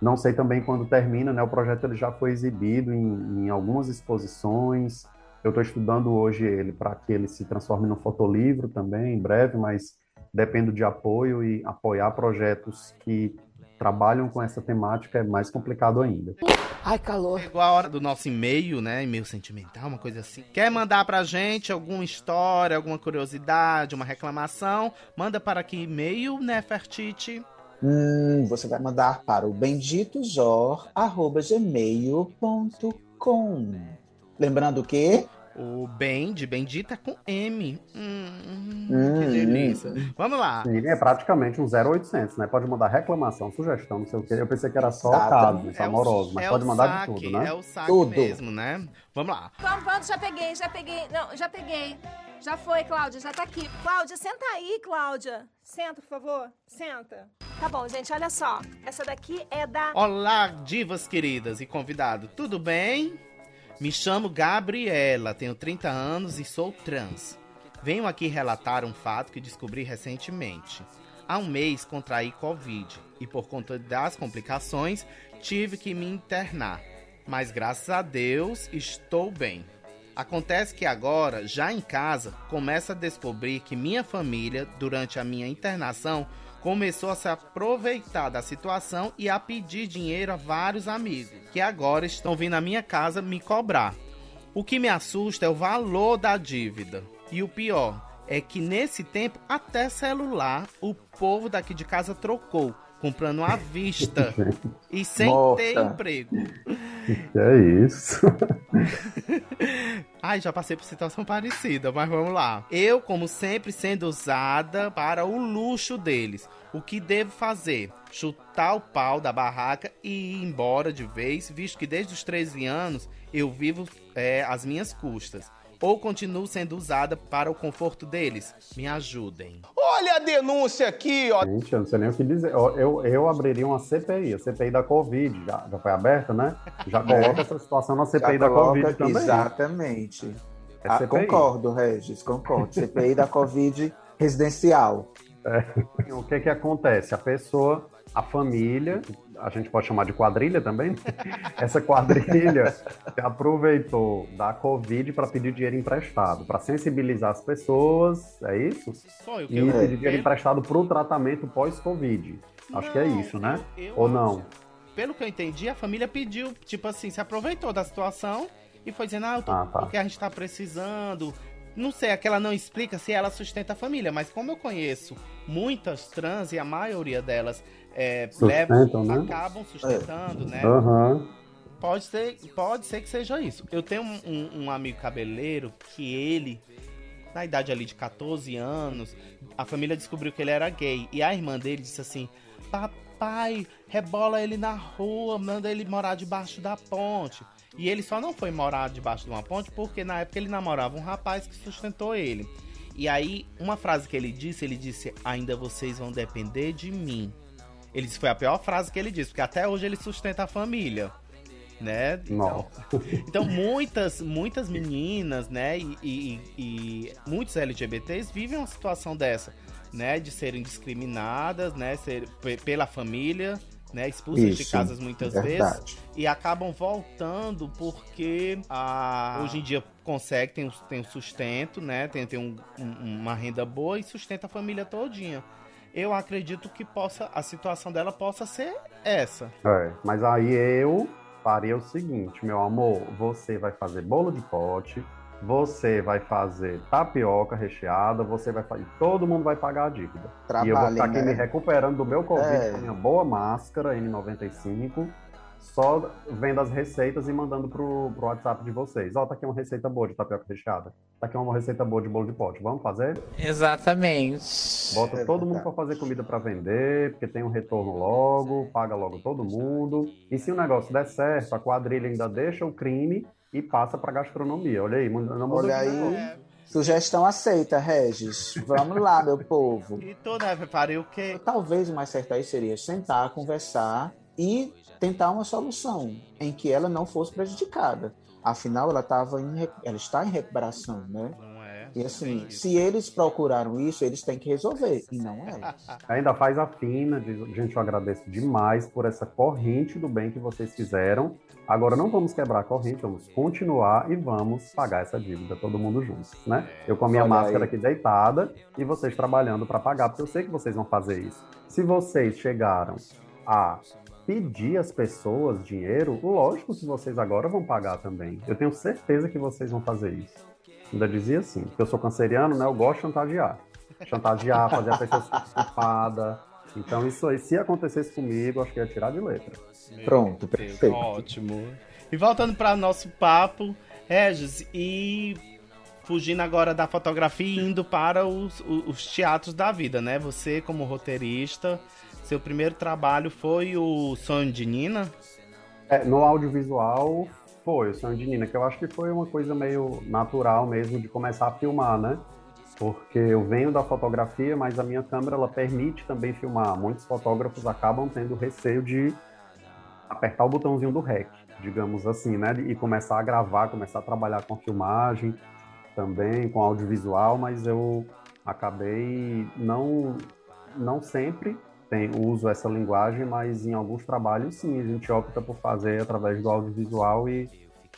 Não sei também quando termina, né? O projeto ele já foi exibido em, em algumas exposições. Eu estou estudando hoje ele para que ele se transforme num fotolivro também, em breve, mas dependo de apoio e apoiar projetos que trabalham com essa temática é mais complicado ainda. Ai, calor. Chegou a hora do nosso e-mail, né? E-mail sentimental, uma coisa assim. Quer mandar pra gente alguma história, alguma curiosidade, uma reclamação? Manda para que e-mail, Nefertiti? Hum, você vai mandar para o benditojor.gmail.com. Lembrando que o bem de bendita com M. Hum, Hum, que delícia. Vamos lá. Sim, é praticamente um 0800, né? Pode mandar reclamação, sugestão, não sei o quê. Eu pensei que era só casos amorosos, mas é pode mandar saque, de tudo, né? É o saque Tudo. mesmo, né? Vamos lá. Vamos, vamos, já peguei, já peguei. Não, já peguei. Já foi, Cláudia, já tá aqui. Cláudia, senta aí, Cláudia. Senta, por favor. Senta. Tá bom, gente, olha só. Essa daqui é da. Olá, divas queridas e convidado. Tudo bem? Me chamo Gabriela, tenho 30 anos e sou trans. Venho aqui relatar um fato que descobri recentemente. Há um mês contraí Covid e, por conta das complicações, tive que me internar. Mas graças a Deus estou bem. Acontece que agora, já em casa, começo a descobrir que minha família, durante a minha internação, começou a se aproveitar da situação e a pedir dinheiro a vários amigos, que agora estão vindo à minha casa me cobrar. O que me assusta é o valor da dívida. E o pior é que nesse tempo até celular o povo daqui de casa trocou, comprando à vista e sem ter emprego. Que é isso? Ai, já passei por situação parecida, mas vamos lá. Eu, como sempre, sendo usada para o luxo deles. O que devo fazer? Chutar o pau da barraca e ir embora de vez, visto que desde os 13 anos eu vivo é, às minhas custas. Ou continuo sendo usada para o conforto deles? Me ajudem. Olha a denúncia aqui, ó. Gente, eu não sei nem o que dizer. Eu, eu, eu abriria uma CPI, a CPI da Covid, já, já foi aberta, né? Já coloca essa situação na CPI já da coloca- Covid também. Exatamente. É Ah, concordo, Regis, concordo. CPI da Covid residencial. É. O que que acontece? A pessoa, a família, a gente pode chamar de quadrilha também, essa quadrilha se aproveitou da Covid para pedir dinheiro emprestado, para sensibilizar as pessoas, é isso? O que E eu pedir dinheiro emprestado para o tratamento pós-Covid. Acho que é isso, né? Ou não? Pelo que eu entendi, a família pediu, tipo assim, se aproveitou da situação e foi dizendo, ah, eu tô, Ah, tá. porque a gente tá precisando. Não sei, é que ela não explica se ela sustenta a família, mas como eu conheço muitas trans e a maioria delas é, levam, né? acabam sustentando, né? Aham. Pode ser, pode ser que seja isso. Eu tenho um, um- um amigo cabeleireiro que ele, na idade ali de 14 anos, a família descobriu que ele era gay. E a irmã dele disse assim: Papai, rebola ele na rua, manda ele morar debaixo da ponte. E ele só não foi morar debaixo de uma ponte porque na época ele namorava um rapaz que sustentou ele. E aí, uma frase que ele disse, ele disse: Ainda vocês vão depender de mim. Ele disse foi a pior frase que ele disse, porque até hoje ele sustenta a família. Né? Então, então muitas, muitas meninas, né, e, e- e muitos LGBTs vivem uma situação dessa, né, de serem discriminadas, né, ser, pe- pela família, né, expulsas de Isso, casas muitas verdade. vezes e acabam voltando porque a, hoje em dia consegue, tem, um- tem um sustento, né, tem, tem um- um- uma renda boa e sustenta a família todinha. Eu acredito que possa, a situação dela possa ser essa. É, mas aí eu faria o seguinte, meu amor, você vai fazer bolo de pote, você vai fazer tapioca recheada, você vai fazer. Todo mundo vai pagar a dívida. e eu vou ficar aqui né? me recuperando do meu Covid É. com a minha boa máscara N95, só vendo as receitas e mandando pro, pro WhatsApp de vocês. Ó, tá aqui uma receita boa de tapioca recheada. Tá aqui uma receita boa de bolo de pote. Vamos fazer? Exatamente. Bota É todo mundo para fazer comida para vender, porque tem um retorno logo, paga logo todo mundo. E se o negócio der certo, a quadrilha ainda deixa o crime e passa para gastronomia. Olha aí, não muda Olha aí. Sugestão aceita, Regis. Vamos lá, meu povo. E tu, né, preparei o quê? Talvez o mais certo aí seria sentar, conversar e tentar uma solução em que ela não fosse prejudicada. Afinal, ela, tava em, ela está em recuperação, né? É? E assim, se eles procuraram isso, eles têm que resolver, e não elas. Ainda faz a fina, gente, eu agradeço demais por essa corrente do bem que vocês fizeram. Agora não vamos quebrar a corrente, vamos continuar e vamos pagar essa dívida, todo mundo juntos, né? Eu com a minha Olha máscara aí. aqui deitada e vocês trabalhando para pagar, porque eu sei que vocês vão fazer isso. Se vocês chegaram a pedir às pessoas dinheiro, lógico que vocês agora vão pagar também. Eu tenho certeza que vocês vão fazer isso. Ainda dizia assim, porque eu sou canceriano, né? Eu gosto de chantagear. Chantagear, fazer a pessoa se culpada. Então, isso aí, se acontecesse comigo, acho que ia tirar de letra. Pronto, Deus, perfeito. Ótimo. E voltando para nosso papo, Regis, e fugindo agora da fotografia e indo para os, os- os teatros da vida, né? Você, como roteirista, seu primeiro trabalho foi o Sonho de Nina? É, no audiovisual foi o Sonho de Nina, que eu acho que foi uma coisa meio natural mesmo de começar a filmar, né? Porque eu venho da fotografia, mas a minha câmera ela permite também filmar. Muitos fotógrafos acabam tendo receio de apertar o botãozinho do REC, digamos assim, né? E começar a gravar, começar a trabalhar com filmagem também, com audiovisual, mas eu acabei não não sempre tem, uso essa linguagem, mas em alguns trabalhos sim, a gente opta por fazer através do audiovisual e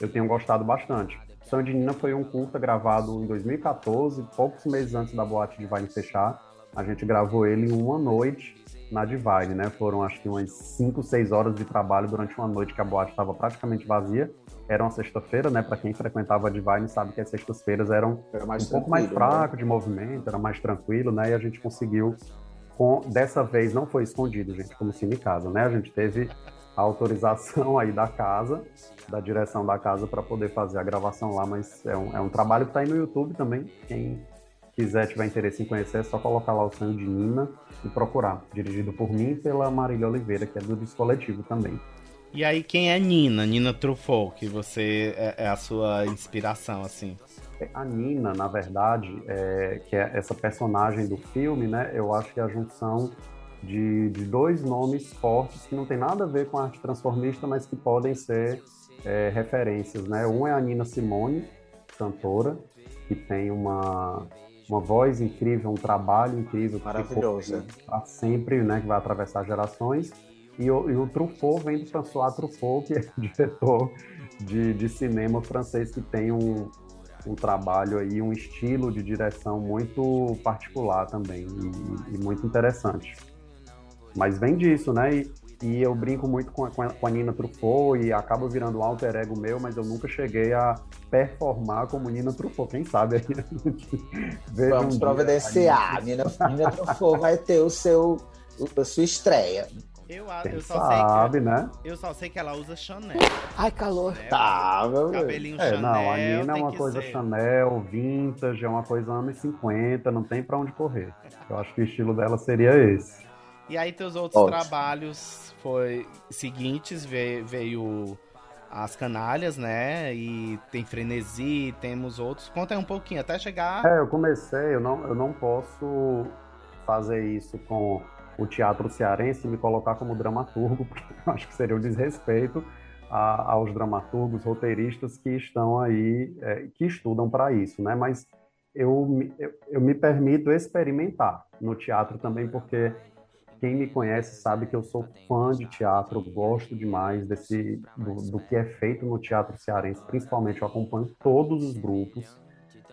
eu tenho gostado bastante. Sonho de Nina foi um curta gravado em 2014, poucos meses antes da boate Divine fechar. A gente gravou ele em uma noite na Divine, né? Foram acho que umas 5, 6 horas de trabalho durante uma noite que a boate estava praticamente vazia. Era uma sexta-feira, né? Para quem frequentava a Divine sabe que as sextas-feiras eram Era um pouco mais né? fraco de movimento, era mais tranquilo, né? E a gente conseguiu com, dessa vez não foi escondido, gente, como Casa, né? A gente teve a autorização aí da casa, da direção da casa, para poder fazer a gravação lá, mas é um, é um trabalho que está aí no YouTube também. Quem quiser, tiver interesse em conhecer, é só colocar lá o Sonho de Nina e procurar. Dirigido por mim e pela Marília Oliveira, que é do Descoletivo também. E aí, quem é Nina? Nina Truffaut, que você é, é a sua inspiração, assim. A Nina, na verdade, é, que é essa personagem do filme, né? Eu acho que é a junção de, de dois nomes fortes que não tem nada a ver com a arte transformista, mas que podem ser é, referências, né? Um é a Nina Simone, cantora, que tem uma, uma voz incrível, um trabalho incrível. que Maravilhosa. Para sempre, né? Que vai atravessar gerações. E o, e o Truffaut vem do François Truffaut, que é diretor de, de cinema francês, que tem um, um trabalho aí, um estilo de direção muito particular também e, e muito interessante. Mas vem disso, né? E, e eu brinco muito com a, com a- Nina Truffaut e acaba virando um alter ego meu, mas eu nunca cheguei a performar como Nina Truffaut. Quem sabe aí um Vamos dia providenciar. a Nina, Nina Truffaut vai ter o seu, a sua estreia. Eu, eu só sabe, sei que, né? Eu só sei que ela usa Chanel. Ai, calor. né? Tá, meu Deus. Cabelinho É, Chanel. não, a Nina é uma coisa ser. Chanel, vintage, é uma coisa anos 50, não tem pra onde correr. Eu acho que o estilo dela seria esse. E aí teus outros Ótimo. trabalhos foi seguintes, veio, veio as canalhas, né? E tem frenesi, temos outros. Conta aí um pouquinho, até chegar. É, eu comecei, eu não, eu não posso fazer isso com o teatro cearense e me colocar como dramaturgo, porque acho que seria um desrespeito a- aos dramaturgos, roteiristas que estão aí, é, que estudam para isso, né? Mas eu, eu, eu me permito experimentar no teatro também, porque quem me conhece sabe que eu sou fã de teatro, gosto demais desse do, do que é feito no teatro cearense, principalmente eu acompanho todos os grupos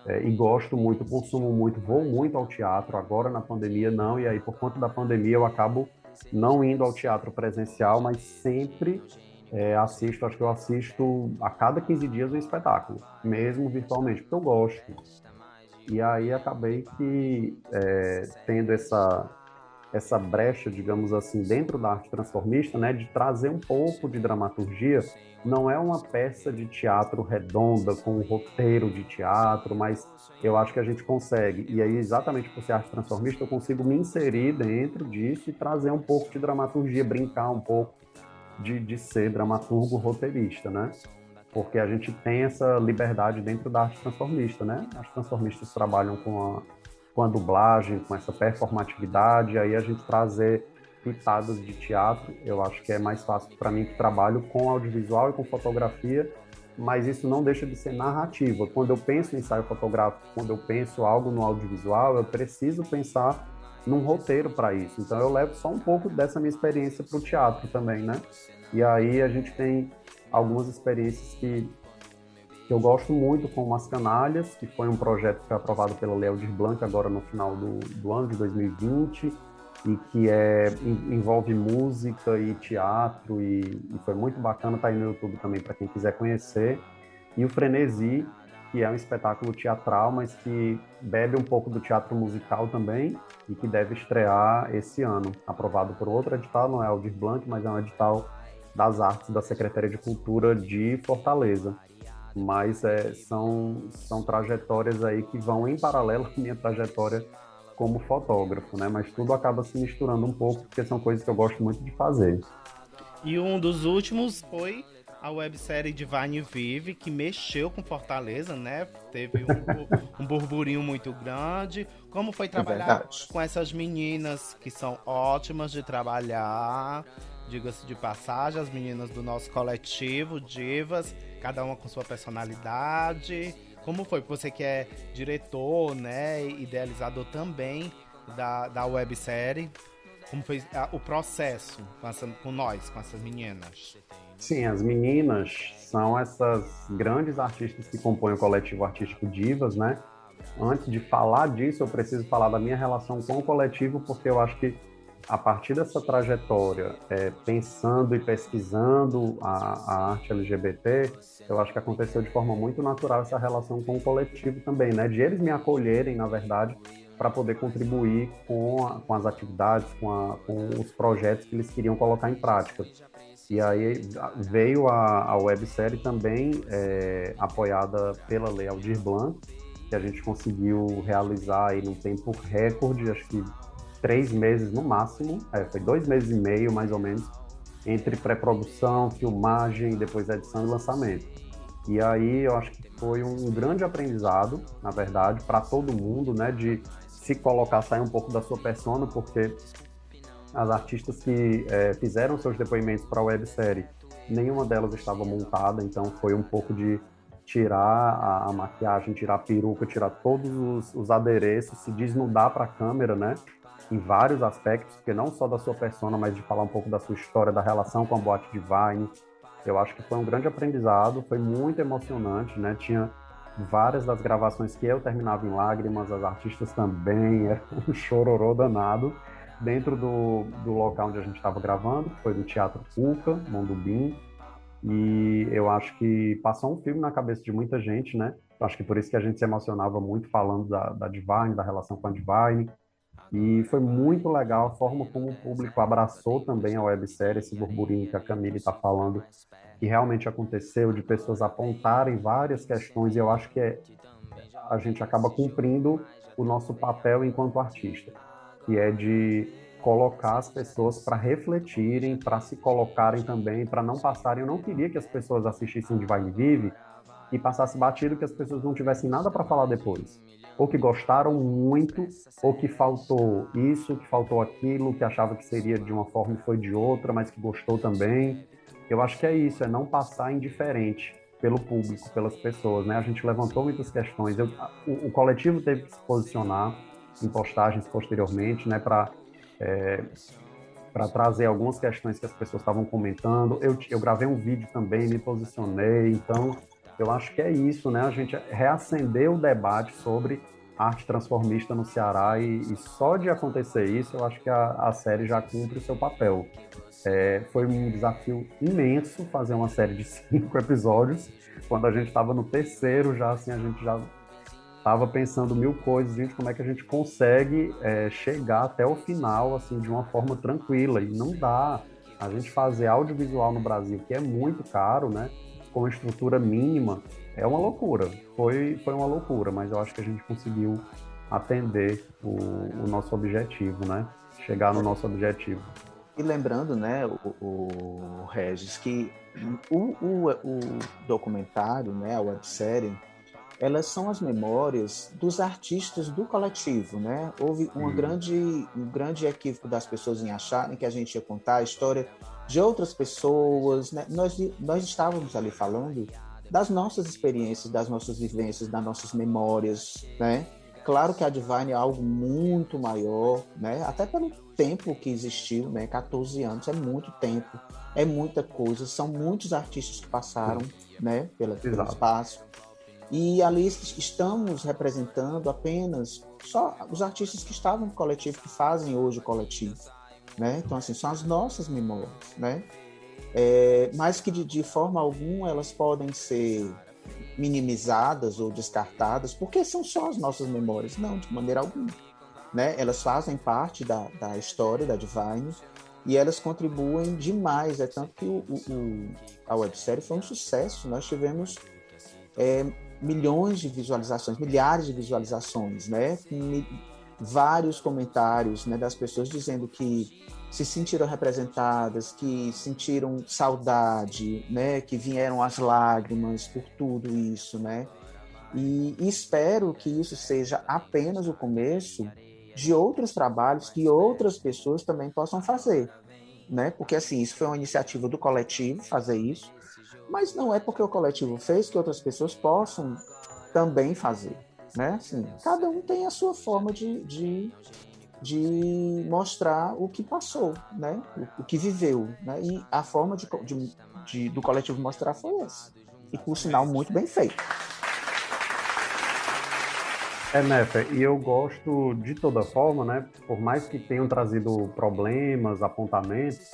é, e gosto muito, consumo muito, vou muito ao teatro. Agora na pandemia não, e aí por conta da pandemia eu acabo não indo ao teatro presencial, mas sempre é, assisto, acho que eu assisto a cada 15 dias um espetáculo, mesmo virtualmente, porque eu gosto. E aí acabei que é, tendo essa essa brecha, digamos assim, dentro da arte transformista, né, de trazer um pouco de dramaturgia. Não é uma peça de teatro redonda com um roteiro de teatro, mas eu acho que a gente consegue. E aí, exatamente por ser arte transformista, eu consigo me inserir dentro disso e trazer um pouco de dramaturgia, brincar um pouco de, de ser dramaturgo roteirista, né? Porque a gente tem essa liberdade dentro da arte transformista, né? As transformistas trabalham com a com a dublagem, com essa performatividade, aí a gente trazer pitadas de teatro, eu acho que é mais fácil para mim que trabalho com audiovisual e com fotografia mas isso não deixa de ser narrativa. Quando eu penso em ensaio fotográfico, quando eu penso algo no audiovisual, eu preciso pensar num roteiro para isso. Então eu levo só um pouco dessa minha experiência para o teatro também, né? E aí a gente tem algumas experiências que, que eu gosto muito, como As Canalhas, que foi um projeto que foi aprovado pela Léo Blanc agora no final do, do ano de 2020 e que é, envolve música e teatro e, e foi muito bacana, tá aí no YouTube também para quem quiser conhecer. E o Frenesi, que é um espetáculo teatral, mas que bebe um pouco do teatro musical também e que deve estrear esse ano, aprovado por outro edital, não é Aldir Blanc, mas é um edital das artes da Secretaria de Cultura de Fortaleza. Mas é, são, são trajetórias aí que vão em paralelo com a minha trajetória como fotógrafo, né? Mas tudo acaba se misturando um pouco, porque são coisas que eu gosto muito de fazer. E um dos últimos foi a websérie Divine Vive, que mexeu com Fortaleza, né? Teve um, um burburinho muito grande. Como foi é trabalhar é com essas meninas que são ótimas de trabalhar? Diga-se de passagem, as meninas do nosso coletivo, Divas, cada uma com sua personalidade como foi? Você que é diretor, né, idealizador também da, da websérie, como foi o processo com, essa, com nós, com essas meninas? Sim, as meninas são essas grandes artistas que compõem o coletivo artístico Divas, né? Antes de falar disso, eu preciso falar da minha relação com o coletivo, porque eu acho que a partir dessa trajetória, é, pensando e pesquisando a, a, arte LGBT, eu acho que aconteceu de forma muito natural essa relação com o coletivo também, né? De eles me acolherem, na verdade, para poder contribuir com, a, com as atividades, com, a, com, os projetos que eles queriam colocar em prática. E aí veio a, websérie também é, apoiada pela Lei Aldir Blanc, que a gente conseguiu realizar aí num tempo recorde, acho que três meses no máximo, é, foi dois meses e meio mais ou menos, entre pré-produção, filmagem, depois edição e lançamento. E aí eu acho que foi um grande aprendizado, na verdade, para todo mundo, né, de se colocar, sair um pouco da sua persona, porque as artistas que é, fizeram seus depoimentos para a websérie, nenhuma delas estava montada, então foi um pouco de tirar a, a maquiagem, tirar a peruca, tirar todos os, os adereços, se desnudar para a câmera, né? Em vários aspectos, porque não só da sua persona, mas de falar um pouco da sua história, da relação com a boate Divine. Eu acho que foi um grande aprendizado, foi muito emocionante, né? Tinha várias das gravações que eu terminava em lágrimas, as artistas também, era um chororô danado, dentro do, do local onde a gente estava gravando, que foi no Teatro Cuca, Mondubim, e eu acho que passou um filme na cabeça de muita gente, né? Acho que por isso que a gente se emocionava muito falando da, da Divine, da relação com a Divine, e foi muito legal a forma como o público abraçou também a websérie, esse burburinho que a Camille está falando, que realmente aconteceu, de pessoas apontarem várias questões, e eu acho que é, a gente acaba cumprindo o nosso papel enquanto artista, que é de colocar as pessoas para refletirem, para se colocarem também, para não passarem. Eu não queria que as pessoas assistissem Divine Vive e passasse batido que as pessoas não tivessem nada para falar depois ou que gostaram muito, ou que faltou isso, que faltou aquilo, que achava que seria de uma forma e foi de outra, mas que gostou também. Eu acho que é isso, é não passar indiferente pelo público, pelas pessoas, né? A gente levantou muitas questões. Eu, o, o, coletivo teve que se posicionar em postagens posteriormente, né? Para é, para trazer algumas questões que as pessoas estavam comentando. Eu, eu gravei um vídeo também, me posicionei. Então, eu acho que é isso, né? A gente reacender o debate sobre arte transformista no Ceará e, e, só de acontecer isso, eu acho que a, a série já cumpre o seu papel. É, foi um desafio imenso fazer uma série de cinco episódios. Quando a gente estava no terceiro, já assim, a gente já estava pensando mil coisas, gente, como é que a gente consegue é, chegar até o final, assim, de uma forma tranquila. E não dá a gente fazer audiovisual no Brasil, que é muito caro, né? Com estrutura mínima, é uma loucura. Foi, foi uma loucura, mas eu acho que a gente conseguiu atender o, o nosso objetivo, né? Chegar no nosso objetivo. E lembrando, né, o, o Regis, que o, o, o documentário, né, a websérie, elas são as memórias dos artistas do coletivo, né? Houve uma hum. grande, um grande equívoco das pessoas em acharem que a gente ia contar a história de outras pessoas. Né? Nós, nós estávamos ali falando das nossas experiências, das nossas vivências, das nossas memórias, né? Claro que a Divine é algo muito maior, né? Até pelo tempo que existiu, né? 14 anos é muito tempo, é muita coisa, são muitos artistas que passaram, né? Pela, pelo espaço. E ali estamos representando apenas só os artistas que estavam no coletivo, que fazem hoje o coletivo, né? Então, assim, são as nossas memórias, né? É, mas que de, de forma alguma elas podem ser minimizadas ou descartadas, porque são só as nossas memórias. Não, de maneira alguma. Né? Elas fazem parte da, da história da Divine e elas contribuem demais. É tanto que o, o, a websérie foi um sucesso. Nós tivemos é, milhões de visualizações, milhares de visualizações, né? Vários comentários né, das pessoas dizendo que se sentiram representadas, que sentiram saudade, né, que vieram as lágrimas por tudo isso, né? E espero que isso seja apenas o começo de outros trabalhos que outras pessoas também possam fazer, né? Porque assim, isso foi uma iniciativa do coletivo fazer isso, mas não é porque o coletivo fez que outras pessoas possam também fazer, né? Assim, cada um tem a sua forma de, de, de mostrar o que passou, né? O, o que viveu, né? E a forma de, de- de- do coletivo mostrar foi essa. E por sinal muito bem feito. É, Nefer, e eu gosto de toda forma, né? Por mais que tenham trazido problemas, apontamentos,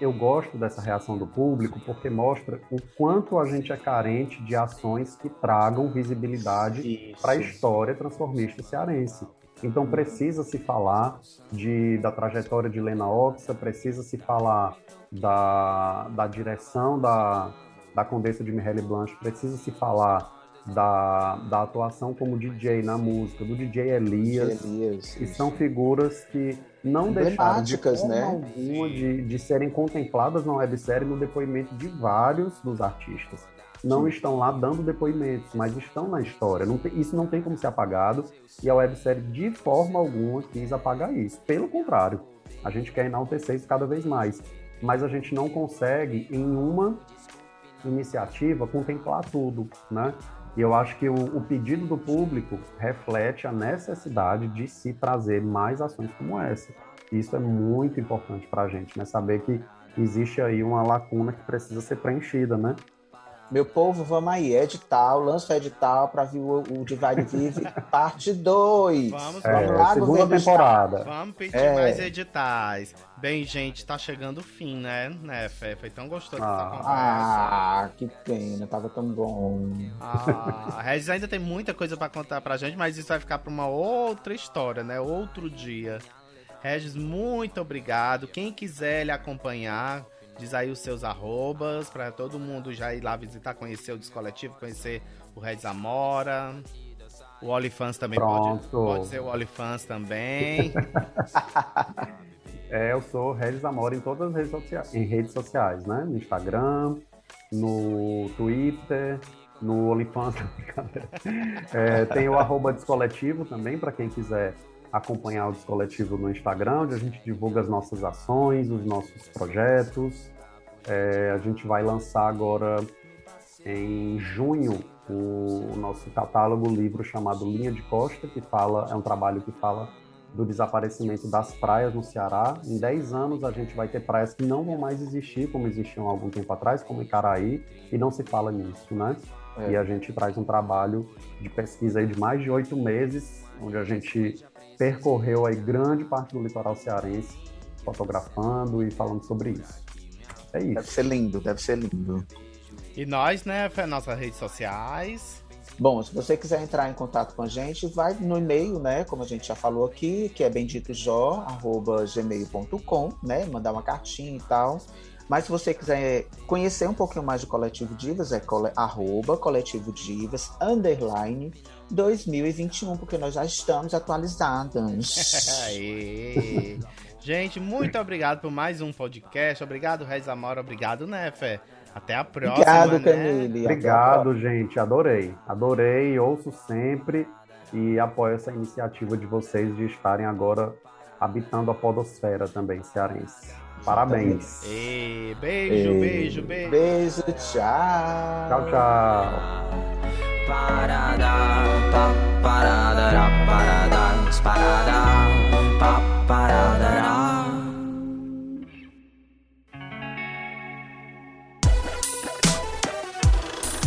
eu gosto dessa reação do público porque mostra o quanto a gente é carente de ações que tragam visibilidade para a história transformista cearense. Então precisa se falar de, da trajetória de Lena Oxa, precisa se falar da, da direção da, da Condessa de Mireille Blanche, precisa se falar da, da atuação como DJ na música, do DJ Elias, Elias, que são figuras que não deixaram de né? alguma de, de serem contempladas na websérie no depoimento de vários dos artistas. Não Sim. estão lá dando depoimentos, mas estão na história. Não tem- isso não tem como ser apagado e a websérie de forma alguma quis apagar isso. Pelo contrário, a gente quer enaltecer isso cada vez mais. Mas a gente não consegue, em uma iniciativa, contemplar tudo, né? E eu acho que o, o pedido do público reflete a necessidade de se trazer mais ações como essa. Isso é muito importante para a gente, né? Saber que existe aí uma lacuna que precisa ser preenchida, né? Meu povo, vamos aí, edital, lança o edital para ver o, o Divide Vive parte 2. Vamos, É, vamos. segunda temporada. Vamos pedir É. mais editais. Bem, gente, tá chegando o fim, né? né Fé? Foi tão gostoso essa Ah. conversa. Ah, que pena, tava tão bom. Ah, a Regis ainda tem muita coisa pra contar pra gente, mas isso vai ficar pra uma outra história, né? Outro dia. Regis, muito obrigado. Quem quiser lhe acompanhar, diz aí os seus arrobas, pra todo mundo já ir lá visitar, conhecer o Descoletivo, conhecer o Regis Amora. O Olifans também pode, Pronto. pode ser o Olifans também. É, eu sou Regis Amora em todas as redes sociais, em redes sociais, né? No Instagram, no Twitter, no OnlyFans. brincadeira. é, tem o arroba Descoletivo também, para quem quiser acompanhar o Descoletivo no Instagram, onde a gente divulga as nossas ações, os nossos projetos. É, a gente vai lançar agora em junho o nosso catálogo livro chamado Linha de Costa, que fala, é um trabalho que fala do desaparecimento das praias no Ceará. Em 10 anos a gente vai ter praias que não vão mais existir, como existiam há algum tempo atrás, como Icaraí, e não se fala nisso, né? É. E a gente traz um trabalho de pesquisa aí de mais de oito meses, onde a gente percorreu aí grande parte do litoral cearense, fotografando e falando sobre isso. É Deve isso. ser lindo, deve ser lindo. e nós, né? Nossas redes sociais. Bom, se você quiser entrar em contato com a gente, vai no e-mail, né? Como a gente já falou aqui, que é benditojó.gmail.com, né? Mandar uma cartinha e tal. Mas se você quiser conhecer um pouquinho mais do Coletivo Divas, é cole, arroba Coletivo Divas, underline 2021, porque nós já estamos atualizadas. Aê. Gente, muito obrigado por mais um podcast. Obrigado, Regis Amora. Obrigado, né, Fé? Até a próxima. Obrigado, né? Camille. A Obrigado, gente. Adorei. Adorei, ouço sempre e apoio essa iniciativa de vocês de estarem agora habitando a podosfera também cearense. Parabéns. E beijo, E- beijo, beijo. Beijo, tchau. Tchau, tchau.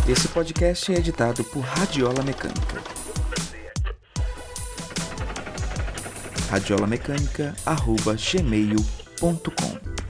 Esse podcast é editado por Radiola Mecânica. radiolamecânica.gmail.com